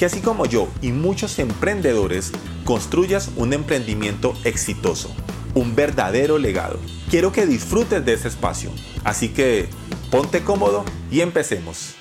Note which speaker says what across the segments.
Speaker 1: que así como yo y muchos emprendedores construyas un emprendimiento exitoso, un verdadero legado. Quiero que disfrutes de ese espacio, así que ponte cómodo y empecemos.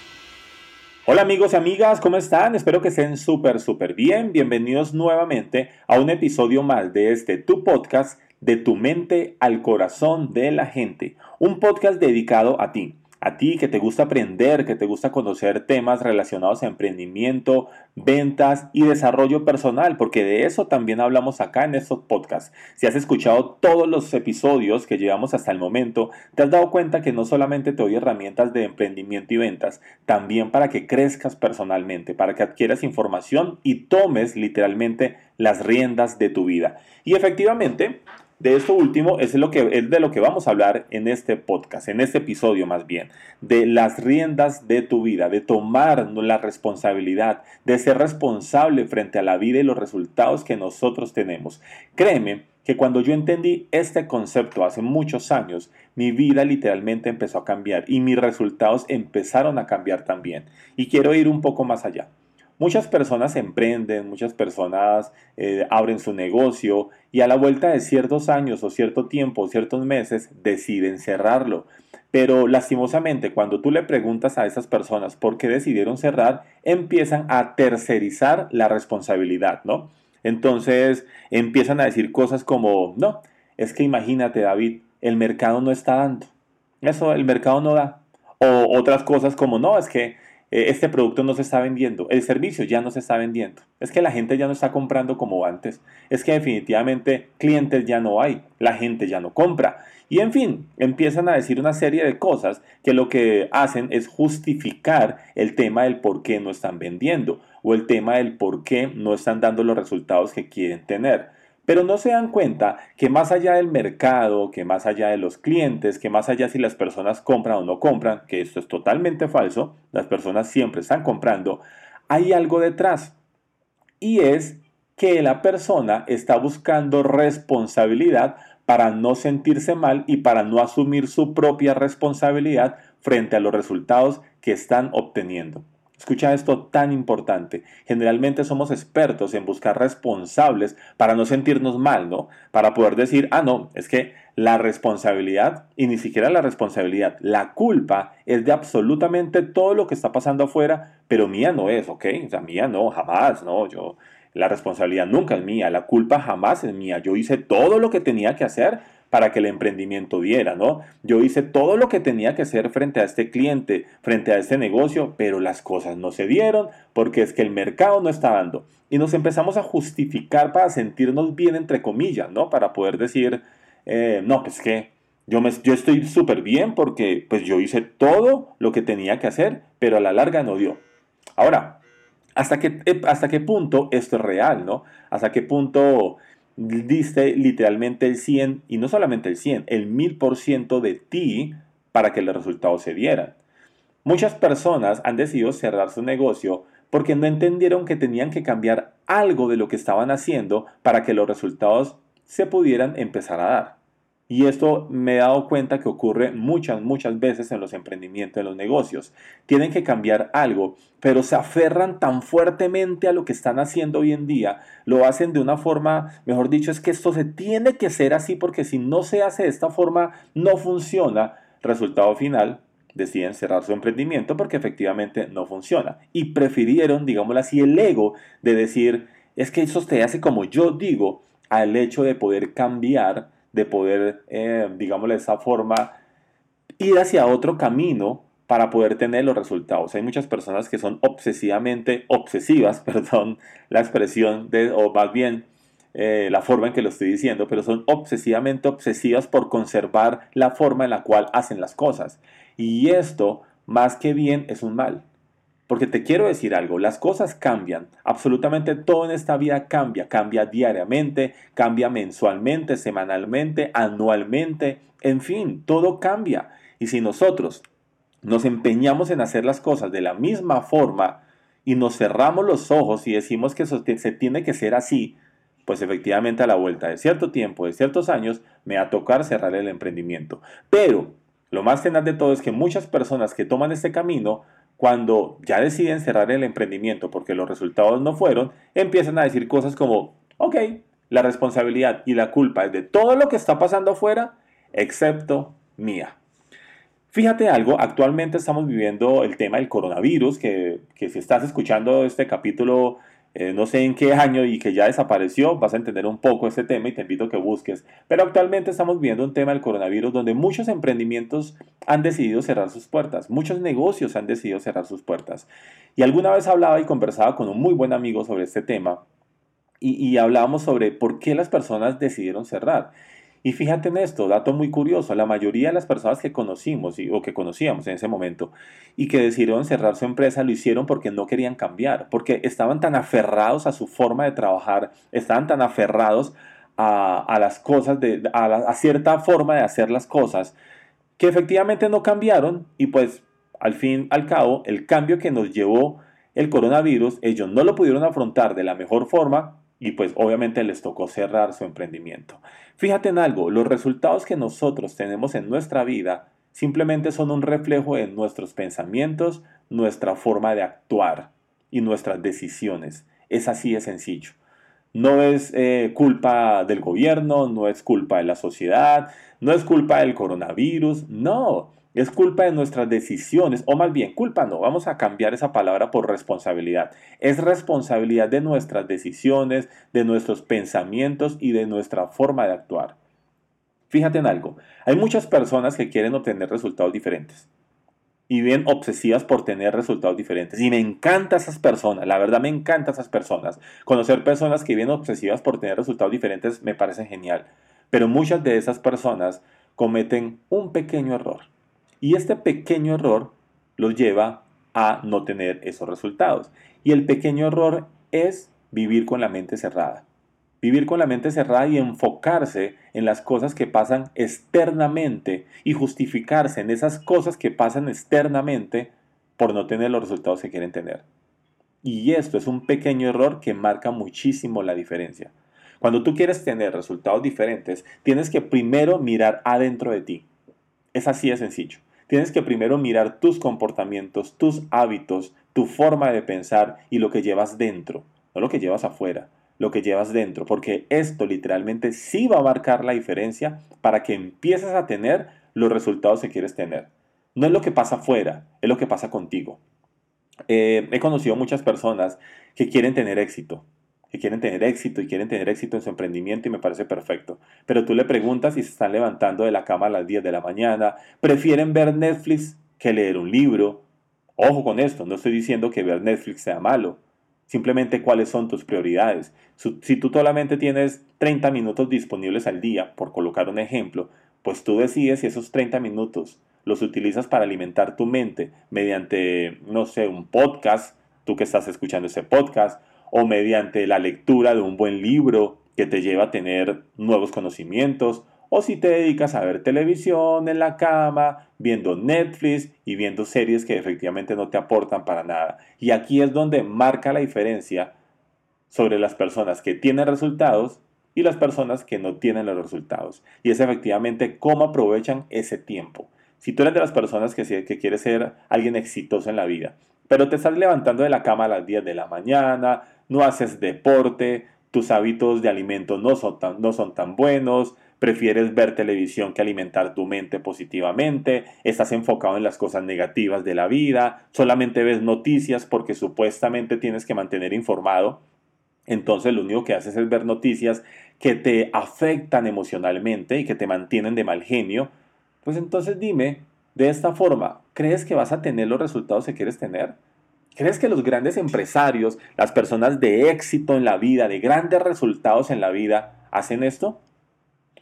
Speaker 1: Hola amigos y amigas, ¿cómo están? Espero que estén súper, súper bien. Bienvenidos nuevamente a un episodio más de este Tu Podcast, de tu mente al corazón de la gente. Un podcast dedicado a ti a ti que te gusta aprender, que te gusta conocer temas relacionados a emprendimiento, ventas y desarrollo personal, porque de eso también hablamos acá en estos podcasts. Si has escuchado todos los episodios que llevamos hasta el momento, te has dado cuenta que no solamente te doy herramientas de emprendimiento y ventas, también para que crezcas personalmente, para que adquieras información y tomes literalmente las riendas de tu vida. Y efectivamente, de esto último es, lo que, es de lo que vamos a hablar en este podcast, en este episodio más bien, de las riendas de tu vida, de tomar la responsabilidad, de ser responsable frente a la vida y los resultados que nosotros tenemos. Créeme que cuando yo entendí este concepto hace muchos años, mi vida literalmente empezó a cambiar y mis resultados empezaron a cambiar también. Y quiero ir un poco más allá. Muchas personas emprenden, muchas personas eh, abren su negocio y a la vuelta de ciertos años o cierto tiempo o ciertos meses deciden cerrarlo. Pero lastimosamente cuando tú le preguntas a esas personas por qué decidieron cerrar, empiezan a tercerizar la responsabilidad, ¿no? Entonces empiezan a decir cosas como, no, es que imagínate David, el mercado no está dando. Eso, el mercado no da. O otras cosas como, no, es que eh, este producto no se está vendiendo, el servicio ya no se está vendiendo, es que la gente ya no está comprando como antes, es que definitivamente clientes ya no hay, la gente ya no compra. Y en fin, empiezan a decir una serie de cosas que lo que hacen es justificar el tema del por qué no están vendiendo o el tema del por qué no están dando los resultados que quieren tener. Pero no se dan cuenta que más allá del mercado, que más allá de los clientes, que más allá si las personas compran o no compran, que esto es totalmente falso, las personas siempre están comprando, hay algo detrás. Y es que la persona está buscando responsabilidad para no sentirse mal y para no asumir su propia responsabilidad frente a los resultados que están obteniendo. Escucha esto tan importante. Generalmente somos expertos en buscar responsables para no sentirnos mal, ¿no? Para poder decir, ah, no, es que la responsabilidad, y ni siquiera la responsabilidad, la culpa es de absolutamente todo lo que está pasando afuera, pero mía no es, ¿ok? O sea, mía no, jamás, ¿no? Yo, la responsabilidad nunca es mía, la culpa jamás es mía. Yo hice todo lo que tenía que hacer para que el emprendimiento diera, ¿no? Yo hice todo lo que tenía que hacer frente a este cliente, frente a este negocio, pero las cosas no se dieron porque es que el mercado no está dando. Y nos empezamos a justificar para sentirnos bien, entre comillas, ¿no? Para poder decir, eh, no, pues que yo, me, yo estoy súper bien porque pues yo hice todo lo que tenía que hacer, pero a la larga no dio. Ahora, ¿hasta qué, eh, hasta qué punto esto es real, ¿no? ¿Hasta qué punto diste literalmente el 100, y no solamente el 100, el 1000% de ti para que los resultados se dieran. Muchas personas han decidido cerrar su negocio porque no entendieron que tenían que cambiar algo de lo que estaban haciendo para que los resultados se pudieran empezar a dar. Y esto me he dado cuenta que ocurre muchas, muchas veces en los emprendimientos, en los negocios. Tienen que cambiar algo, pero se aferran tan fuertemente a lo que están haciendo hoy en día. Lo hacen de una forma, mejor dicho, es que esto se tiene que ser así porque si no se hace de esta forma, no funciona. Resultado final, deciden cerrar su emprendimiento porque efectivamente no funciona. Y prefirieron, digámoslo así, el ego de decir, es que eso se hace como yo digo, al hecho de poder cambiar de poder, eh, digámoslo de esa forma, ir hacia otro camino para poder tener los resultados. Hay muchas personas que son obsesivamente obsesivas, perdón la expresión, de, o más bien eh, la forma en que lo estoy diciendo, pero son obsesivamente obsesivas por conservar la forma en la cual hacen las cosas. Y esto, más que bien, es un mal. Porque te quiero decir algo, las cosas cambian, absolutamente todo en esta vida cambia, cambia diariamente, cambia mensualmente, semanalmente, anualmente, en fin, todo cambia. Y si nosotros nos empeñamos en hacer las cosas de la misma forma y nos cerramos los ojos y decimos que se tiene que ser así, pues efectivamente a la vuelta de cierto tiempo, de ciertos años, me va a tocar cerrar el emprendimiento. Pero lo más tenaz de todo es que muchas personas que toman este camino, cuando ya deciden cerrar el emprendimiento porque los resultados no fueron, empiezan a decir cosas como, ok, la responsabilidad y la culpa es de todo lo que está pasando afuera, excepto mía. Fíjate algo, actualmente estamos viviendo el tema del coronavirus, que, que si estás escuchando este capítulo eh, no sé en qué año y que ya desapareció, vas a entender un poco este tema y te invito a que busques. Pero actualmente estamos viendo un tema del coronavirus donde muchos emprendimientos han decidido cerrar sus puertas, muchos negocios han decidido cerrar sus puertas. Y alguna vez hablaba y conversaba con un muy buen amigo sobre este tema y, y hablábamos sobre por qué las personas decidieron cerrar. Y fíjate en esto, dato muy curioso, la mayoría de las personas que conocimos o que conocíamos en ese momento y que decidieron cerrar su empresa lo hicieron porque no querían cambiar, porque estaban tan aferrados a su forma de trabajar, estaban tan aferrados a, las cosas, de, a, a cierta forma de hacer las cosas, que efectivamente no cambiaron y pues al fin, al cabo, el cambio que nos llevó el coronavirus, ellos no lo pudieron afrontar de la mejor forma y pues obviamente les tocó cerrar su emprendimiento. Fíjate en algo, los resultados que nosotros tenemos en nuestra vida simplemente son un reflejo de nuestros pensamientos, nuestra forma de actuar y nuestras decisiones. Es así de sencillo. No es eh, culpa del gobierno, no es culpa de la sociedad, no es culpa del coronavirus, no. Es culpa de nuestras decisiones, o más bien, culpa no, vamos a cambiar esa palabra por responsabilidad. Es responsabilidad de nuestras decisiones, de nuestros pensamientos y de nuestra forma de actuar. Fíjate en algo, hay muchas personas que quieren obtener resultados diferentes y bien obsesivas por tener resultados diferentes. Y me encantan esas personas, la verdad me encantan esas personas. Conocer personas que vienen obsesivas por tener resultados diferentes me parece genial. Pero muchas de esas personas cometen un pequeño error. Y este pequeño error los lleva a no tener esos resultados. Y el pequeño error es vivir con la mente cerrada. Vivir con la mente cerrada y enfocarse en las cosas que pasan externamente y justificarse en esas cosas que pasan externamente por no tener los resultados que quieren tener. Y esto es un pequeño error que marca muchísimo la diferencia. Cuando tú quieres tener resultados diferentes, tienes que primero mirar adentro de ti. Es así de sencillo. Tienes que primero mirar tus comportamientos, tus hábitos, tu forma de pensar y lo que llevas dentro, no lo que llevas afuera, lo que llevas dentro, porque esto literalmente sí va a marcar la diferencia para que empieces a tener los resultados que quieres tener. No es lo que pasa afuera, es lo que pasa contigo. Eh, he conocido muchas personas que quieren tener éxito, que quieren tener éxito y quieren tener éxito en su emprendimiento y me parece perfecto. Pero tú le preguntas si se están levantando de la cama a las 10 de la mañana, prefieren ver Netflix que leer un libro. Ojo con esto, no estoy diciendo que ver Netflix sea malo, simplemente cuáles son tus prioridades. Si tú solamente tienes 30 minutos disponibles al día, por colocar un ejemplo, pues tú decides si esos 30 minutos los utilizas para alimentar tu mente mediante, no sé, un podcast, tú que estás escuchando ese podcast, o mediante la lectura de un buen libro que te lleva a tener nuevos conocimientos, o si te dedicas a ver televisión en la cama, viendo Netflix y viendo series que efectivamente no te aportan para nada. Y aquí es donde marca la diferencia sobre las personas que tienen resultados y las personas que no tienen los resultados. Y es efectivamente cómo aprovechan ese tiempo. Si tú eres de las personas que, que quieres ser alguien exitoso en la vida, pero te estás levantando de la cama a las 10 de la mañana, no haces deporte, tus hábitos de alimento no son tan, no son tan buenos, prefieres ver televisión que alimentar tu mente positivamente, estás enfocado en las cosas negativas de la vida, solamente ves noticias porque supuestamente tienes que mantener informado, entonces lo único que haces es ver noticias que te afectan emocionalmente y que te mantienen de mal genio, pues entonces dime, de esta forma, ¿crees que vas a tener los resultados que quieres tener? ¿Crees que los grandes empresarios, las personas de éxito en la vida, de grandes resultados en la vida, hacen esto?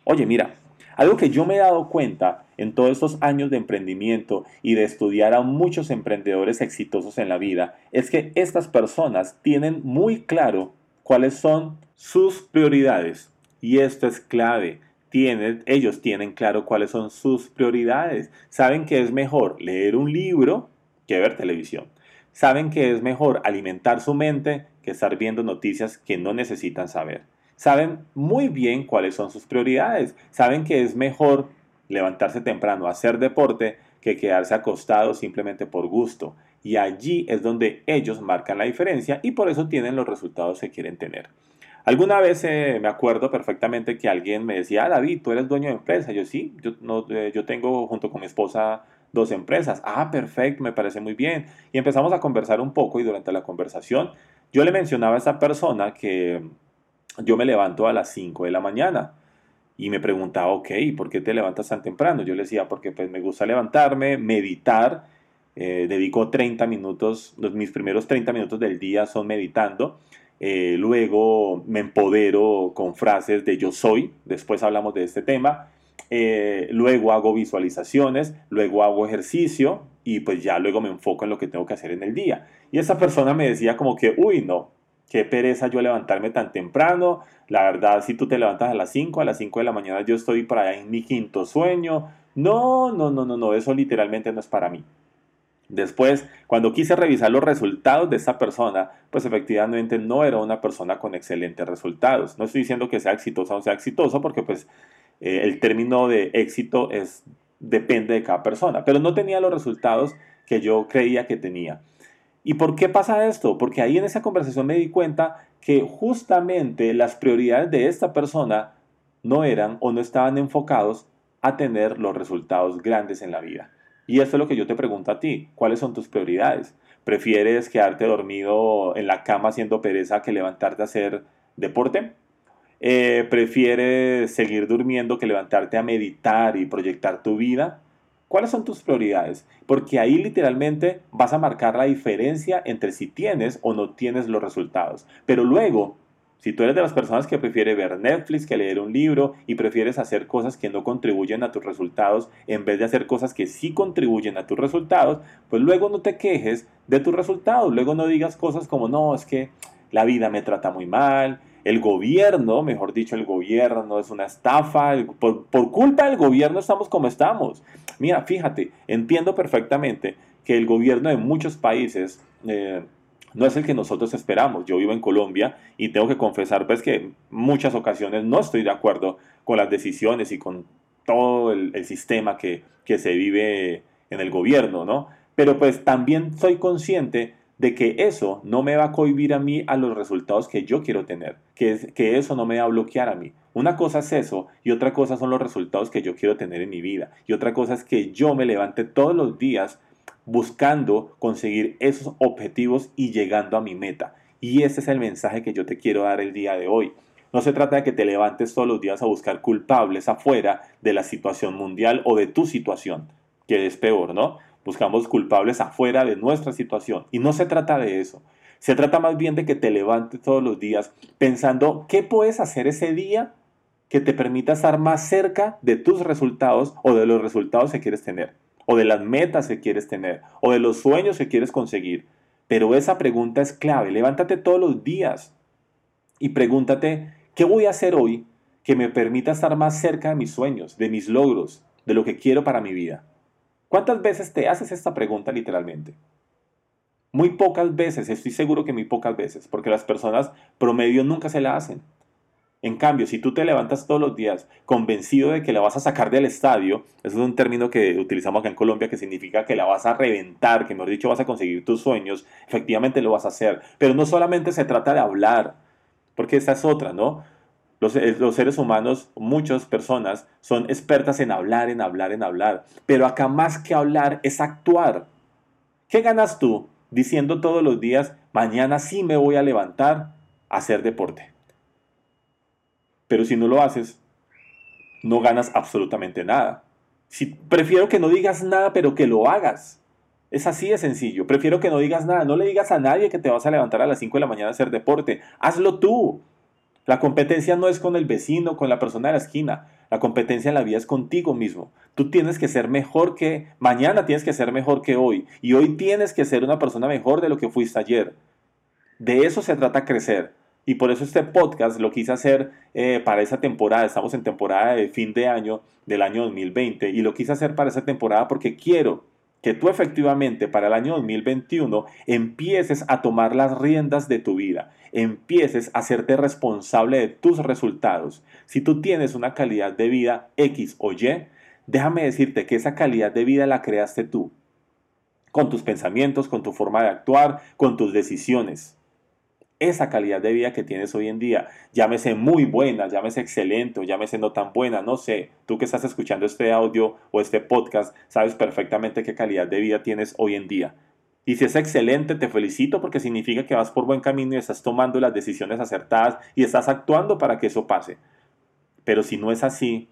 Speaker 1: Oye, mira, Algo que yo me he dado cuenta en todos estos años de emprendimiento y de estudiar a muchos emprendedores exitosos en la vida es que estas personas tienen muy claro cuáles son sus prioridades. Y esto es clave. Tienen, ellos tienen claro cuáles son sus prioridades. Saben que es mejor leer un libro que ver televisión. Saben que es mejor alimentar su mente que estar viendo noticias que no necesitan saber. Saben muy bien cuáles son sus prioridades. Saben que es mejor levantarse temprano hacer deporte que quedarse acostado simplemente por gusto. Y allí es donde ellos marcan la diferencia y por eso tienen los resultados que quieren tener. Alguna vez eh, me acuerdo perfectamente que alguien me decía, ah, David, tú eres dueño de empresa. Yo sí, yo, no, eh, yo tengo junto con mi esposa dos empresas. Ah, perfecto, me parece muy bien. Y empezamos a conversar un poco y durante la conversación yo le mencionaba a esa persona que yo me levanto a las 5 de la mañana y me preguntaba, ok, ¿por qué te levantas tan temprano? Yo le decía, porque pues me gusta levantarme, meditar, eh, dedico 30 minutos, los, mis primeros 30 minutos del día son meditando, eh, luego me empodero con frases de yo soy, después hablamos de este tema, eh, luego hago visualizaciones, luego hago ejercicio y pues ya luego me enfoco en lo que tengo que hacer en el día. Y esa persona me decía como que, uy, no, qué pereza yo levantarme tan temprano. La verdad, si tú te levantas a las 5, a las 5 de la mañana yo estoy para allá en mi quinto sueño. No, no, no, no, no, eso literalmente no es para mí. Después, cuando quise revisar los resultados de esa persona, pues efectivamente no era una persona con excelentes resultados. No estoy diciendo que sea exitosa o sea exitoso, porque pues eh, el término de éxito es, depende de cada persona, pero no tenía los resultados que yo creía que tenía. ¿Y por qué pasa esto? Porque ahí en esa conversación me di cuenta que justamente las prioridades de esta persona no eran o no estaban enfocados a tener los resultados grandes en la vida. Y esto es lo que yo te pregunto a ti, ¿cuáles son tus prioridades? ¿Prefieres quedarte dormido en la cama haciendo pereza que levantarte a hacer deporte? Eh, ¿Prefieres seguir durmiendo que levantarte a meditar y proyectar tu vida? ¿Cuáles son tus prioridades? Porque ahí literalmente vas a marcar la diferencia entre si tienes o no tienes los resultados. Pero luego, si tú eres de las personas que prefiere ver Netflix que leer un libro y prefieres hacer cosas que no contribuyen a tus resultados en vez de hacer cosas que sí contribuyen a tus resultados, pues luego no te quejes de tus resultados. Luego no digas cosas como, no, es que la vida me trata muy mal, el gobierno, mejor dicho, el gobierno es una estafa, por, culpa del gobierno estamos como estamos. Mira, fíjate, entiendo perfectamente que el gobierno de muchos países eh, no es el que nosotros esperamos. Yo vivo en Colombia y tengo que confesar pues que en muchas ocasiones no estoy de acuerdo con las decisiones y con todo el, el sistema que, que se vive en el gobierno, ¿no? Pero pues también soy consciente de que eso no me va a cohibir a mí a los resultados que yo quiero tener, que, eso no me va a bloquear a mí. Una cosa es eso y otra cosa son los resultados que yo quiero tener en mi vida. Y otra cosa es que yo me levante todos los días buscando conseguir esos objetivos y llegando a mi meta. Y ese es el mensaje que yo te quiero dar el día de hoy. No se trata de que te levantes todos los días a buscar culpables afuera de la situación mundial o de tu situación, que es peor, ¿no? Buscamos culpables afuera de nuestra situación. Y no se trata de eso. Se trata más bien de que te levantes todos los días pensando qué puedes hacer ese día que te permita estar más cerca de tus resultados o de los resultados que quieres tener, o de las metas que quieres tener, o de los sueños que quieres conseguir. Pero esa pregunta es clave. Levántate todos los días y pregúntate, ¿qué voy a hacer hoy que me permita estar más cerca de mis sueños, de mis logros, de lo que quiero para mi vida? ¿Cuántas veces te haces esta pregunta literalmente? Muy pocas veces, estoy seguro que muy pocas veces, porque las personas promedio nunca se la hacen. En cambio, si tú te levantas todos los días convencido de que la vas a sacar del estadio, eso es un término que utilizamos acá en Colombia que significa que la vas a reventar, que mejor dicho vas a conseguir tus sueños, efectivamente lo vas a hacer. Pero no solamente se trata de hablar, porque esa es otra, ¿no? Eh, los, seres humanos, muchas personas, son expertas en hablar, en hablar, en hablar. Pero acá más que hablar es actuar. ¿Qué ganas tú diciendo todos los días, mañana sí me voy a levantar a hacer deporte? Pero si no lo haces, no ganas absolutamente nada. Si, prefiero que no digas nada, pero que lo hagas. Es así de sencillo. Prefiero que no digas nada. No le digas a nadie que te vas a levantar a las 5 de la mañana a hacer deporte. Hazlo tú. La competencia no es con el vecino, con la persona de la esquina. La competencia en la vida es contigo mismo. Tú tienes que ser mejor que mañana, tienes que ser mejor que hoy. Y hoy tienes que ser una persona mejor de lo que fuiste ayer. De eso se trata crecer. Y por eso este podcast lo quise hacer eh, para esa temporada. Estamos en temporada de fin de año del año 2020. Y lo quise hacer para esa temporada porque quiero que tú efectivamente para el año 2021 empieces a tomar las riendas de tu vida, empieces a hacerte responsable de tus resultados. Si tú tienes una calidad de vida X o Y, déjame decirte que esa calidad de vida la creaste tú, con tus pensamientos, con tu forma de actuar, con tus decisiones esa calidad de vida que tienes hoy en día. Llámese muy buena, llámese excelente o llámese no tan buena, no sé. Tú que estás escuchando este audio o este podcast, sabes perfectamente qué calidad de vida tienes hoy en día. Y si es excelente, te felicito porque significa que vas por buen camino y estás tomando las decisiones acertadas y estás actuando para que eso pase. Pero si no es así,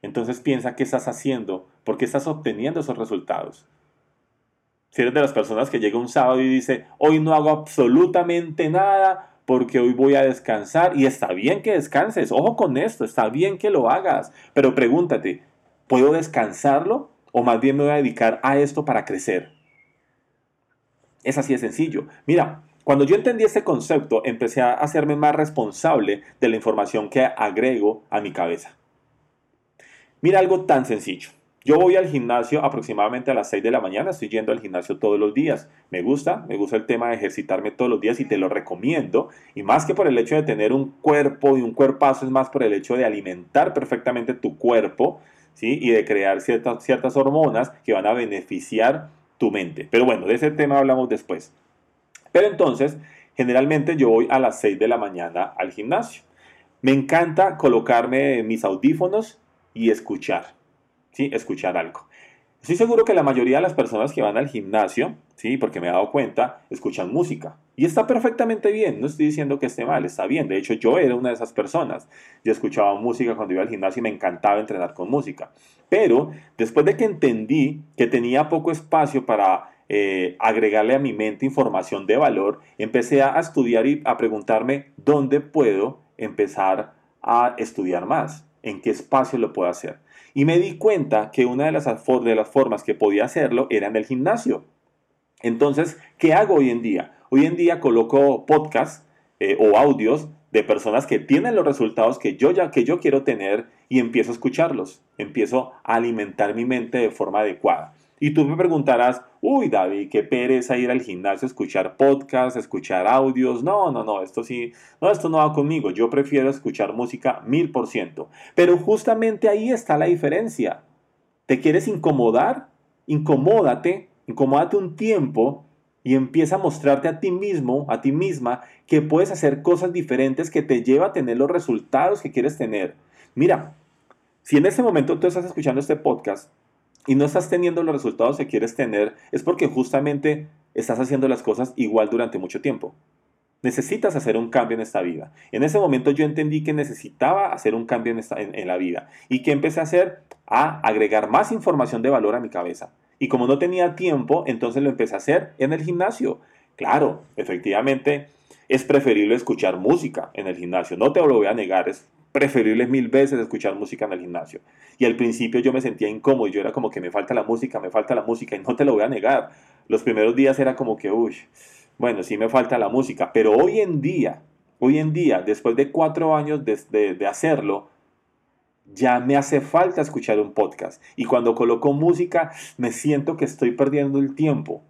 Speaker 1: entonces piensa qué estás haciendo, porque estás obteniendo esos resultados. Si eres de las personas que llega un sábado y dice, hoy no hago absolutamente nada porque hoy voy a descansar y está bien que descanses, ojo con esto, está bien que lo hagas, pero pregúntate, ¿puedo descansarlo o más bien me voy a dedicar a esto para crecer? Es así de sencillo. Mira, cuando yo entendí este concepto, empecé a hacerme más responsable de la información que agrego a mi cabeza. Mira algo tan sencillo. Yo voy al gimnasio aproximadamente a las 6 de la mañana, estoy yendo al gimnasio todos los días. Me gusta, me gusta el tema de ejercitarme todos los días y te lo recomiendo. Y más que por el hecho de tener un cuerpo y un cuerpazo, es más por el hecho de alimentar perfectamente tu cuerpo ¿sí? y de crear ciertas, ciertas hormonas que van a beneficiar tu mente. Pero bueno, de ese tema hablamos después. Pero entonces, generalmente yo voy a las 6 de la mañana al gimnasio. Me encanta colocarme mis audífonos y escuchar. ¿Sí? escuchar algo. Estoy seguro que la mayoría de las personas que van al gimnasio, ¿sí? porque me he dado cuenta, escuchan música. Y está perfectamente bien, no estoy diciendo que esté mal, está bien. De hecho, yo era una de esas personas. Yo escuchaba música cuando iba al gimnasio y me encantaba entrenar con música. Pero después de que entendí que tenía poco espacio para eh, agregarle a mi mente información de valor, empecé a estudiar y a preguntarme dónde puedo empezar a estudiar más, en qué espacio lo puedo hacer. Y me di cuenta que una de las, formas que podía hacerlo era en el gimnasio. Entonces, ¿qué hago hoy en día? Hoy en día coloco podcasts eh, o audios de personas que tienen los resultados que yo ya que yo quiero tener y empiezo a escucharlos, empiezo a alimentar mi mente de forma adecuada. Y tú me preguntarás, uy David, qué pereza ir al gimnasio, escuchar podcasts, escuchar audios. No, no, no, esto sí, no, esto no va conmigo. Yo prefiero escuchar música mil por ciento. Pero justamente ahí está la diferencia. ¿Te quieres incomodar? Incomódate, incomódate un tiempo y empieza a mostrarte a ti mismo, a ti misma, que puedes hacer cosas diferentes que te lleva a tener los resultados que quieres tener. Mira, si en este momento tú estás escuchando este podcast, y no estás teniendo los resultados que quieres tener, es porque justamente estás haciendo las cosas igual durante mucho tiempo. Necesitas hacer un cambio en esta vida. En ese momento yo entendí que necesitaba hacer un cambio en, en la vida. ¿Y que empecé a hacer? A agregar más información de valor a mi cabeza. Y como no tenía tiempo, entonces lo empecé a hacer en el gimnasio. Claro, efectivamente, es preferible escuchar música en el gimnasio. No te lo voy a negar, es preferible mil veces escuchar música en el gimnasio. Y al principio yo me sentía incómodo, yo era como que me falta la música, me falta la música, y no te lo voy a negar. Los primeros días era como que, uy, bueno, sí me falta la música, pero hoy en día, hoy en día, después de cuatro años de, de hacerlo, ya me hace falta escuchar un podcast. Y cuando coloco música, me siento que estoy perdiendo el tiempo.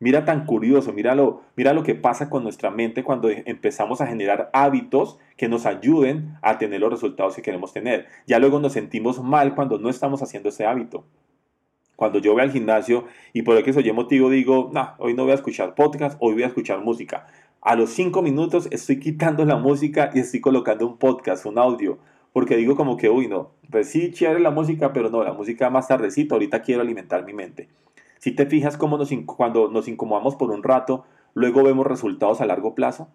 Speaker 1: Mira tan curioso, mira lo, mira lo que pasa con nuestra mente cuando empezamos a generar hábitos que nos ayuden a tener los resultados que queremos tener. Ya luego nos sentimos mal cuando no estamos haciendo ese hábito. Cuando yo voy al gimnasio y por el que soy motivo digo, no, hoy no voy a escuchar podcast, hoy voy a escuchar música. A los cinco minutos estoy quitando la música y estoy colocando un podcast, un audio, porque digo como que, uy, no, pues sí, chévere la música, pero no, la música más tardecito, ahorita quiero alimentar mi mente. Si te fijas cómo nos, cuando nos incomodamos por un rato, luego vemos resultados a largo plazo.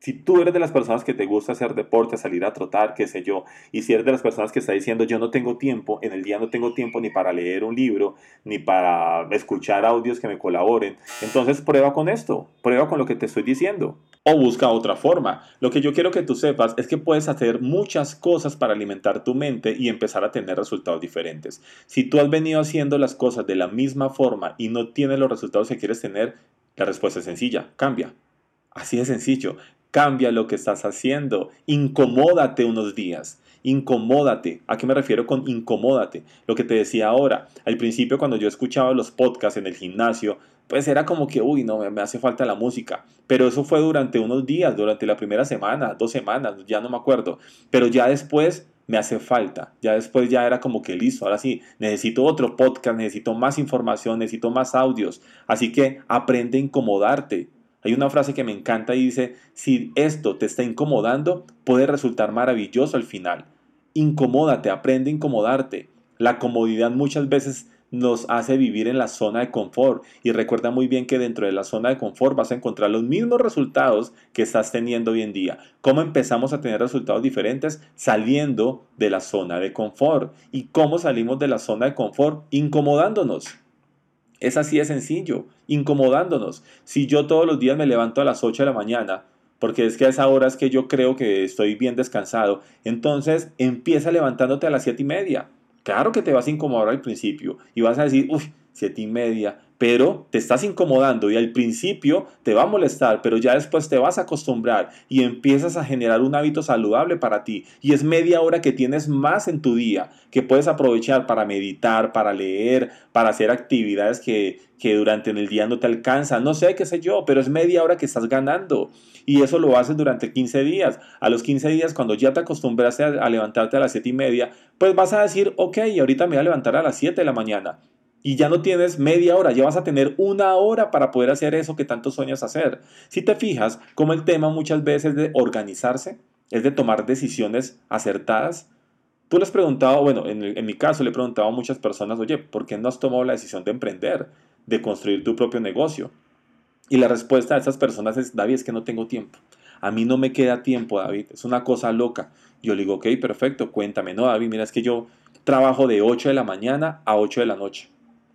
Speaker 1: si tú eres de las personas que te gusta hacer deporte, salir a trotar, qué sé yo, y si eres de las personas que está diciendo yo no tengo tiempo, en el día no tengo tiempo ni para leer un libro, ni para escuchar audios que me colaboren, entonces prueba con esto, prueba con lo que te estoy diciendo. O busca otra forma. Lo que yo quiero que tú sepas es que puedes hacer muchas cosas para alimentar tu mente y empezar a tener resultados diferentes. Si tú has venido haciendo las cosas de la misma forma y no tienes los resultados que quieres tener, la respuesta es sencilla, cambia. Así de sencillo. Cambia lo que estás haciendo. Incomódate unos días. Incomódate. ¿A qué me refiero con incomódate? Lo que te decía ahora. Al principio cuando yo escuchaba los podcasts en el gimnasio, pues era como que, uy, no, me hace falta la música. Pero eso fue durante unos días, durante la primera semana, dos semanas, ya no me acuerdo. Pero ya después me hace falta. Ya después ya era como que listo, ahora sí, necesito otro podcast, necesito más información, necesito más audios. Así que aprende a incomodarte. Hay una frase que me encanta y dice, si esto te está incomodando, puede resultar maravilloso al final. Incomódate, aprende a incomodarte. La comodidad muchas veces nos hace vivir en la zona de confort y recuerda muy bien que dentro de la zona de confort vas a encontrar los mismos resultados que estás teniendo hoy en día. ¿Cómo empezamos a tener resultados diferentes? Saliendo de la zona de confort. ¿Y cómo salimos de la zona de confort? Incomodándonos. Es así de sencillo, incomodándonos. Si yo todos los días me levanto a las 8 de la mañana, porque es que a esa hora es que yo creo que estoy bien descansado, entonces empieza levantándote a las 7 y media. Claro que te vas a incomodar al principio y vas a decir, uff, 7 y media, pero te estás incomodando y al principio te va a molestar, pero ya después te vas a acostumbrar y empiezas a generar un hábito saludable para ti. Y es media hora que tienes más en tu día, que puedes aprovechar para meditar, para leer, para hacer actividades que, que durante el día no te alcanzan. No sé, qué sé yo, pero es media hora que estás ganando. Y eso lo haces durante 15 días. A los 15 días, cuando ya te acostumbraste a, levantarte a las 7 y media, pues vas a decir, ok, ahorita me voy a levantar a las 7 de la mañana y ya no tienes media hora, ya vas a tener una hora para poder hacer eso que tanto sueñas hacer. Si te fijas, como el tema muchas veces de organizarse, es de tomar decisiones acertadas. Tú le has preguntado, bueno, en, mi caso le he preguntado a muchas personas, oye, ¿por qué no has tomado la decisión de emprender, de construir tu propio negocio? Y la respuesta de esas personas es, David, es que no tengo tiempo. A mí no me queda tiempo, David, es una cosa loca. Yo le digo, ok, perfecto, cuéntame. No, David, mira, es que yo trabajo de 8 de la mañana a 8 de la noche.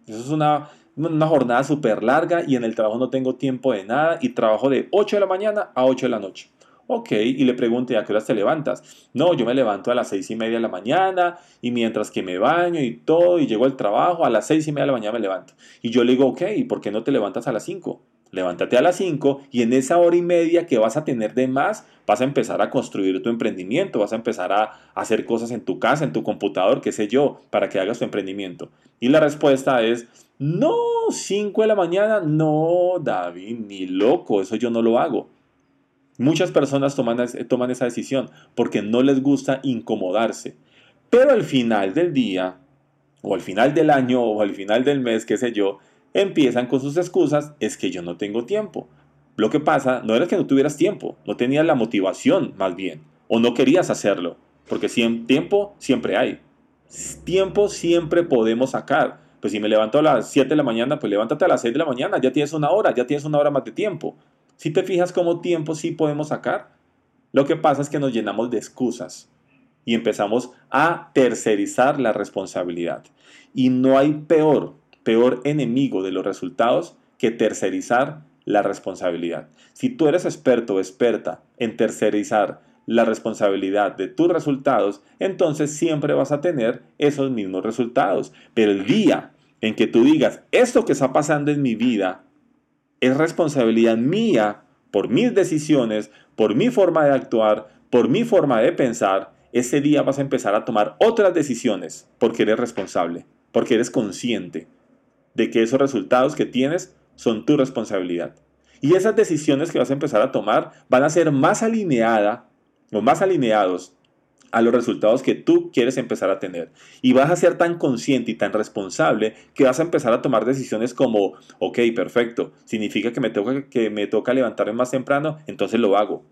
Speaker 1: Eso es una, una jornada súper larga y en el trabajo no tengo tiempo de nada y trabajo de 8 de la mañana a 8 de la noche. Ok, y le pregunté, ¿a qué horas te levantas? No, yo me levanto a las seis y media de la mañana y mientras que me baño y todo y llego al trabajo, a las seis y media de la mañana me levanto. Y yo le digo, ok, ¿y por qué no te levantas a las 5? Levántate a las 5 y en esa hora y media que vas a tener de más, vas a empezar a construir tu emprendimiento, vas a empezar a hacer cosas en tu casa, en tu computador, qué sé yo, para que hagas tu emprendimiento. Y la respuesta es, no, 5 de la mañana, no, David, ni loco, eso yo no lo hago. Muchas personas toman, toman esa decisión porque no les gusta incomodarse. Pero al final del día, o al final del año, o al final del mes, qué sé yo, empiezan con sus excusas, es que yo no tengo tiempo. Lo que pasa no era que no tuvieras tiempo, no tenías la motivación más bien, o no querías hacerlo, porque tiempo siempre hay. Tiempo siempre podemos sacar. Pues si me levanto a las 7 de la mañana, pues levántate a las 6 de la mañana, ya tienes una hora, ya tienes una hora más de tiempo. Si te fijas cómo tiempo sí podemos sacar, lo que pasa es que nos llenamos de excusas y empezamos a tercerizar la responsabilidad. Y no hay peor peor enemigo de los resultados que tercerizar la responsabilidad. Si tú eres experto o experta en tercerizar la responsabilidad de tus resultados, entonces siempre vas a tener esos mismos resultados. Pero el día en que tú digas, esto que está pasando en mi vida es responsabilidad mía por mis decisiones, por mi forma de actuar, por mi forma de pensar, ese día vas a empezar a tomar otras decisiones porque eres responsable, porque eres consciente de que esos resultados que tienes son tu responsabilidad. Y esas decisiones que vas a empezar a tomar van a ser más alineadas o más alineados a los resultados que tú quieres empezar a tener. Y vas a ser tan consciente y tan responsable que vas a empezar a tomar decisiones como, ok, perfecto, significa que me toca, que me toca levantarme más temprano, entonces lo hago.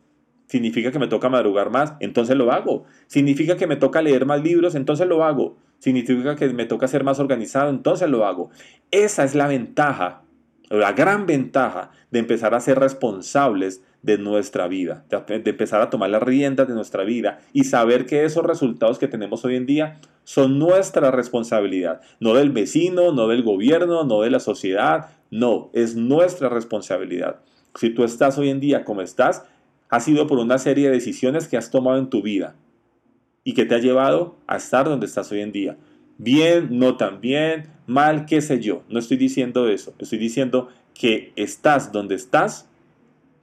Speaker 1: Significa que me toca madrugar más, entonces lo hago. Significa que me toca leer más libros, entonces lo hago significa que me toca ser más organizado, entonces lo hago. Esa es la ventaja la gran ventaja de empezar a ser responsables de nuestra vida, de empezar a tomar las riendas de nuestra vida y saber que esos resultados que tenemos hoy en día son nuestra responsabilidad, no del vecino, no del gobierno, no de la sociedad, no, es nuestra responsabilidad. Si tú estás hoy en día como estás, ha sido por una serie de decisiones que has tomado en tu vida y que te ha llevado a estar donde estás hoy en día. Bien, no tan bien, mal, qué sé yo. No estoy diciendo eso. Estoy diciendo que estás donde estás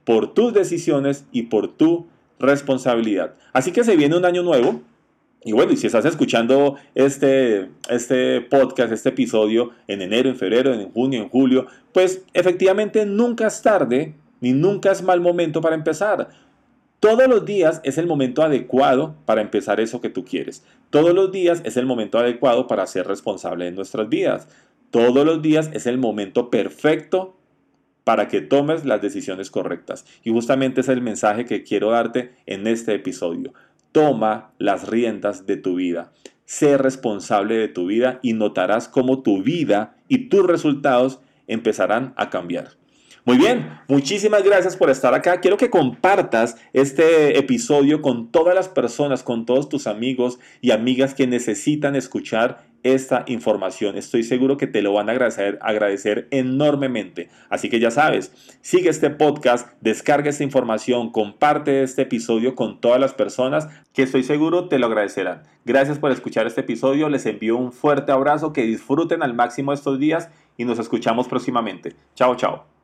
Speaker 1: por tus decisiones y por tu responsabilidad. Así que se viene un año nuevo. Y bueno, y si estás escuchando este, este podcast, este episodio en enero, en febrero, en junio, en julio, pues efectivamente nunca es tarde ni nunca es mal momento para empezar. Todos los días es el momento adecuado para empezar eso que tú quieres. Todos los días es el momento adecuado para ser responsable de nuestras vidas. Todos los días es el momento perfecto para que tomes las decisiones correctas. Y justamente es el mensaje que quiero darte en este episodio. Toma las riendas de tu vida. Sé responsable de tu vida y notarás cómo tu vida y tus resultados empezarán a cambiar. Muy bien, muchísimas gracias por estar acá. Quiero que compartas este episodio con todas las personas, con todos tus amigos y amigas que necesitan escuchar esta información. Estoy seguro que te lo van a agradecer, enormemente. Así que ya sabes, sigue este podcast, descarga esta información, comparte este episodio con todas las personas que estoy seguro te lo agradecerán. Gracias por escuchar este episodio, les envío un fuerte abrazo, que disfruten al máximo estos días y nos escuchamos próximamente. Chao, chao.